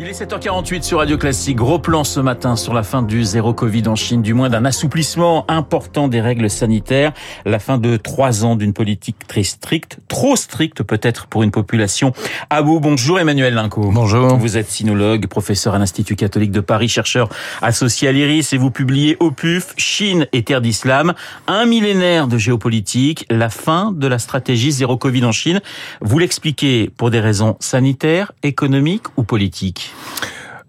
Il est 7h48 sur Radio Classique. Gros plan ce matin sur la fin du zéro Covid en Chine, du moins d'un assouplissement important des règles sanitaires. La fin de trois ans d'une politique très stricte, trop stricte peut-être pour une population à bout. Bonjour Emmanuel Linco. Bonjour. Vous êtes sinologue, professeur à l'Institut catholique de Paris, chercheur associé à l'IRIS et vous publiez au PUF Chine et terre d'islam, un millénaire de géopolitique, la fin de la stratégie zéro Covid en Chine. Vous l'expliquez pour des raisons sanitaires, économiques ou politiques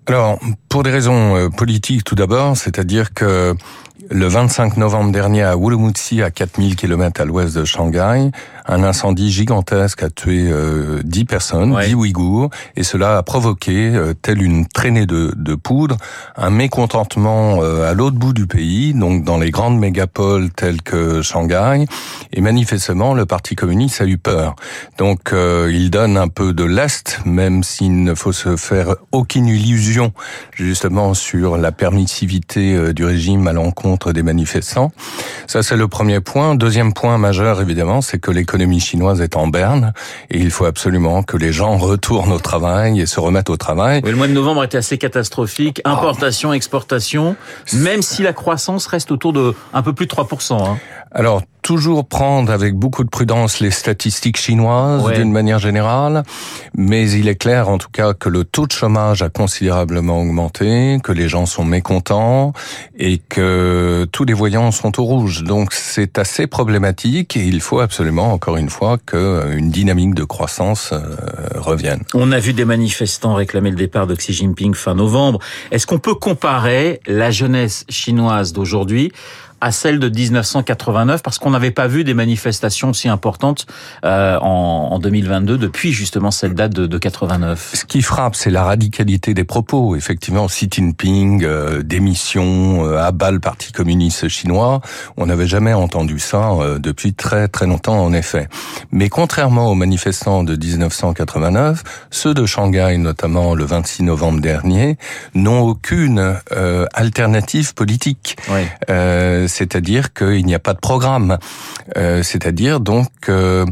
alors, pour des raisons euh, politiques tout d'abord, c'est-à-dire que le 25 novembre dernier à Urumqi, à 4000 km à l'ouest de Shanghai, un incendie gigantesque a tué euh, 10 personnes, 10 Ouïghours, et cela a provoqué, euh, telle une traînée de, de poudre, un mécontentement euh, à l'autre bout du pays, donc dans les grandes mégapoles telles que Shanghai, et manifestement le Parti communiste a eu peur. Donc euh, il donne un peu de lest, même s'il ne faut se faire aucune illusion justement sur la permissivité euh, du régime à l'encontre des manifestants. Ça c'est le premier point. Deuxième point majeur évidemment, c'est que l'économie chinoise est en berne et il faut absolument que les gens retournent au travail et se remettent au travail. Oui, le mois de novembre était assez catastrophique. Importation, exportation, même si la croissance reste autour de un peu plus de 3%. Hein. Alors, toujours prendre avec beaucoup de prudence les statistiques chinoises ouais. d'une manière générale, mais il est clair en tout cas que le taux de chômage a considérablement augmenté, que les gens sont mécontents et que tous les voyants sont au rouge. Donc c'est assez problématique et il faut absolument, encore une fois, qu'une dynamique de croissance euh, revienne. On a vu des manifestants réclamer le départ de Xi Jinping fin novembre. Est-ce qu'on peut comparer la jeunesse chinoise d'aujourd'hui à celle de 1989 parce qu'on n'avait pas vu des manifestations aussi importantes euh, en, en, 2022 depuis justement cette date de, de 89. Ce qui frappe, c'est la radicalité des propos. Effectivement, Xi Jinping, euh, démission, euh, abat le Parti communiste chinois. On n'avait jamais entendu ça euh, depuis très très longtemps en effet. Mais contrairement aux manifestants de 1989, ceux de Shanghai, notamment le 26 novembre dernier, n'ont aucune euh, alternative politique. Oui c'est-à-dire qu'il n'y a pas de programme. Euh, c'est-à-dire donc euh,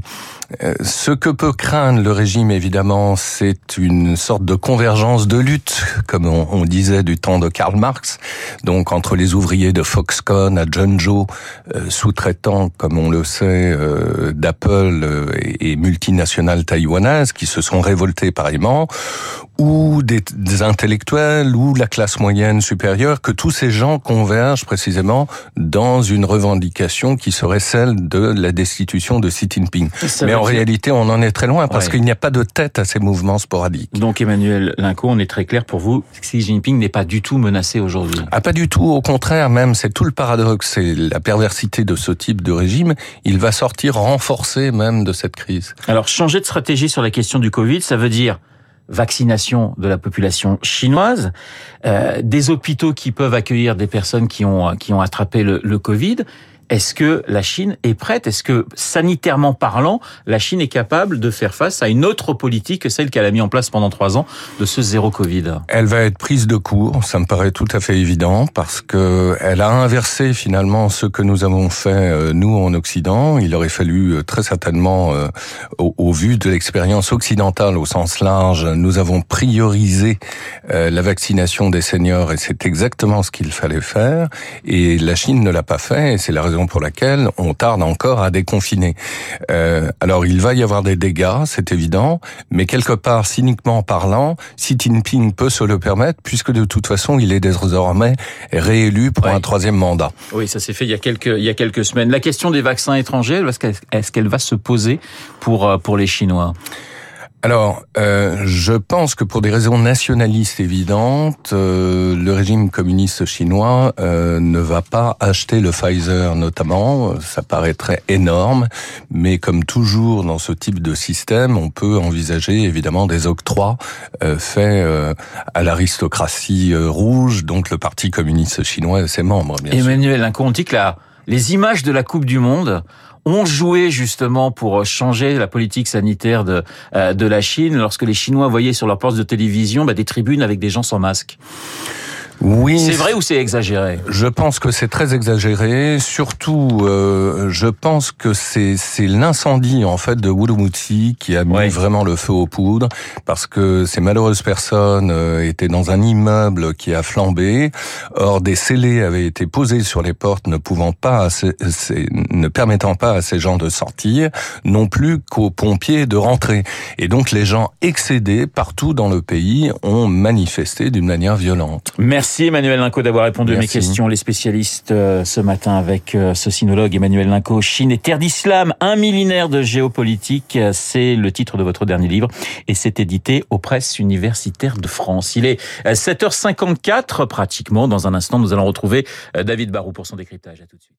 ce que peut craindre le régime, évidemment, c'est une sorte de convergence de lutte, comme on, on, disait du temps de Karl Marx, donc entre les ouvriers de Foxconn à Zhengzhou, euh, sous-traitants, comme on le sait, euh, d'Apple et, et multinationales taïwanaises qui se sont révoltés pareillement, ou des, des, intellectuels, ou la classe moyenne supérieure, que tous ces gens convergent précisément dans une revendication qui serait celle de la destitution de Xi Jinping. Mais en réalité, on en est très loin parce ouais. qu'il n'y a pas de tête à ces mouvements sporadiques. Donc Emmanuel Linco, on est très clair pour vous, Xi Jinping n'est pas du tout menacé aujourd'hui. Ah, pas du tout, au contraire même, c'est tout le paradoxe, c'est la perversité de ce type de régime. Il va sortir renforcé même de cette crise. Alors changer de stratégie sur la question du Covid, ça veut dire vaccination de la population chinoise, euh, des hôpitaux qui peuvent accueillir des personnes qui ont qui ont attrapé le, le Covid. Est-ce que la Chine est prête? Est-ce que, sanitairement parlant, la Chine est capable de faire face à une autre politique que celle qu'elle a mis en place pendant trois ans de ce zéro Covid? Elle va être prise de court, ça me paraît tout à fait évident, parce que elle a inversé finalement ce que nous avons fait euh, nous en Occident. Il aurait fallu euh, très certainement, euh, au, au, vu de l'expérience occidentale au sens large, nous avons priorisé la vaccination des seniors et c'est exactement ce qu'il fallait faire. Et la Chine ne l'a pas fait, et c'est la raison pour laquelle on tarde encore à déconfiner. Euh, alors il va y avoir des dégâts, c'est évident, mais quelque part, cyniquement parlant, Xi Jinping peut se le permettre puisque de toute façon il est désormais réélu pour oui. un troisième mandat. Oui, ça s'est fait il y a quelques il y a quelques semaines. La question des vaccins étrangers, est-ce qu'elle va se poser pour pour les Chinois? Alors, euh, je pense que pour des raisons nationalistes évidentes, euh, le régime communiste chinois euh, ne va pas acheter le Pfizer notamment. Ça paraîtrait énorme, mais comme toujours dans ce type de système, on peut envisager évidemment des octrois euh, faits euh, à l'aristocratie euh, rouge, donc le Parti communiste chinois et ses membres. Bien Emmanuel, un on dit que la, les images de la Coupe du Monde ont joué justement pour changer la politique sanitaire de, euh, de la Chine. Lorsque les Chinois voyaient sur leur poste de télévision bah, des tribunes avec des gens sans masque Oui. C'est vrai ou c'est exagéré Je pense que c'est très exagéré. Surtout, euh, je pense que c'est c'est l'incendie en fait de Wurumutsi qui a mis vraiment le feu aux poudres parce que ces malheureuses personnes euh, étaient dans un immeuble qui a flambé. Or, des scellés avaient été posés sur les portes, ne pouvant pas, ne permettant pas à ces gens de sortir, non plus qu'aux pompiers de rentrer. Et donc, les gens excédés partout dans le pays ont manifesté d'une manière violente. Merci. Merci Emmanuel Linco d'avoir répondu à mes questions. Les spécialistes euh, ce matin avec euh, ce sinologue Emmanuel Linco, Chine et terre d'islam, un millénaire de géopolitique, c'est le titre de votre dernier livre et c'est édité aux presses universitaires de France. Il est 7h54 euh, pratiquement. Dans un instant, nous allons retrouver David Barou pour son décryptage. À tout de suite.